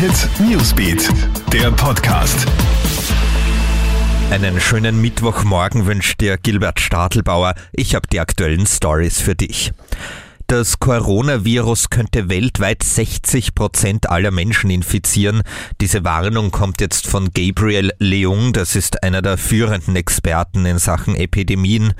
Hit Newsbeat, der Podcast. Einen schönen Mittwochmorgen wünscht dir Gilbert Stadelbauer. Ich habe die aktuellen Stories für dich. Das Coronavirus könnte weltweit 60 Prozent aller Menschen infizieren. Diese Warnung kommt jetzt von Gabriel Leung, das ist einer der führenden Experten in Sachen Epidemien.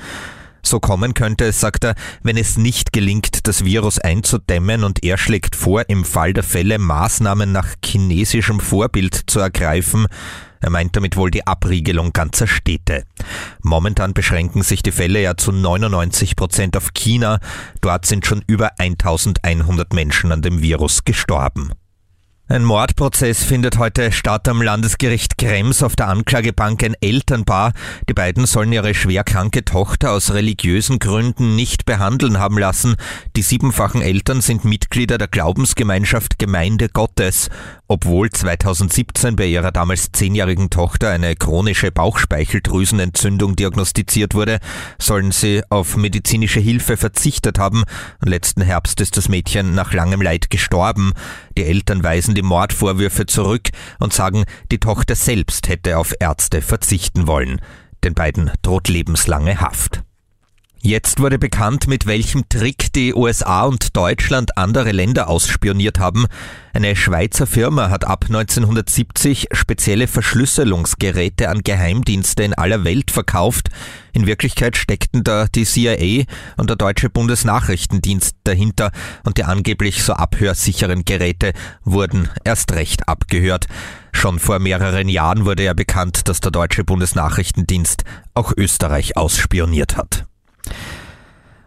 So kommen könnte es, sagt er, wenn es nicht gelingt, das Virus einzudämmen und er schlägt vor, im Fall der Fälle Maßnahmen nach chinesischem Vorbild zu ergreifen. Er meint damit wohl die Abriegelung ganzer Städte. Momentan beschränken sich die Fälle ja zu 99 Prozent auf China. Dort sind schon über 1100 Menschen an dem Virus gestorben. Ein Mordprozess findet heute statt am Landesgericht Krems auf der Anklagebank ein Elternpaar. Die beiden sollen ihre schwerkranke Tochter aus religiösen Gründen nicht behandeln haben lassen. Die siebenfachen Eltern sind Mitglieder der Glaubensgemeinschaft Gemeinde Gottes. Obwohl 2017 bei ihrer damals zehnjährigen Tochter eine chronische Bauchspeicheldrüsenentzündung diagnostiziert wurde, sollen sie auf medizinische Hilfe verzichtet haben. Letzten Herbst ist das Mädchen nach langem Leid gestorben. Die Eltern weisen die Mordvorwürfe zurück und sagen, die Tochter selbst hätte auf Ärzte verzichten wollen. Den beiden droht lebenslange Haft. Jetzt wurde bekannt, mit welchem Trick die USA und Deutschland andere Länder ausspioniert haben. Eine Schweizer Firma hat ab 1970 spezielle Verschlüsselungsgeräte an Geheimdienste in aller Welt verkauft. In Wirklichkeit steckten da die CIA und der deutsche Bundesnachrichtendienst dahinter und die angeblich so abhörsicheren Geräte wurden erst recht abgehört. Schon vor mehreren Jahren wurde ja bekannt, dass der deutsche Bundesnachrichtendienst auch Österreich ausspioniert hat.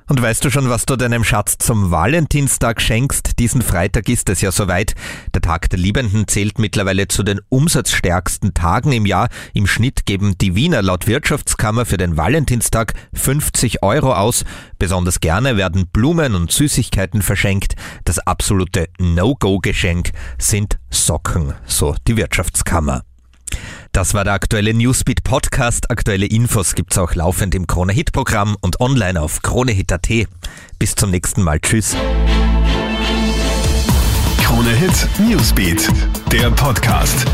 Und weißt du schon, was du deinem Schatz zum Valentinstag schenkst? Diesen Freitag ist es ja soweit. Der Tag der Liebenden zählt mittlerweile zu den umsatzstärksten Tagen im Jahr. Im Schnitt geben die Wiener laut Wirtschaftskammer für den Valentinstag 50 Euro aus. Besonders gerne werden Blumen und Süßigkeiten verschenkt. Das absolute No-Go-Geschenk sind Socken, so die Wirtschaftskammer. Das war der aktuelle Newsbeat Podcast. Aktuelle Infos gibt's auch laufend im Krone Hit Programm und online auf kronehit.at. Bis zum nächsten Mal. Tschüss. Krone Hit Newsbeat, der Podcast.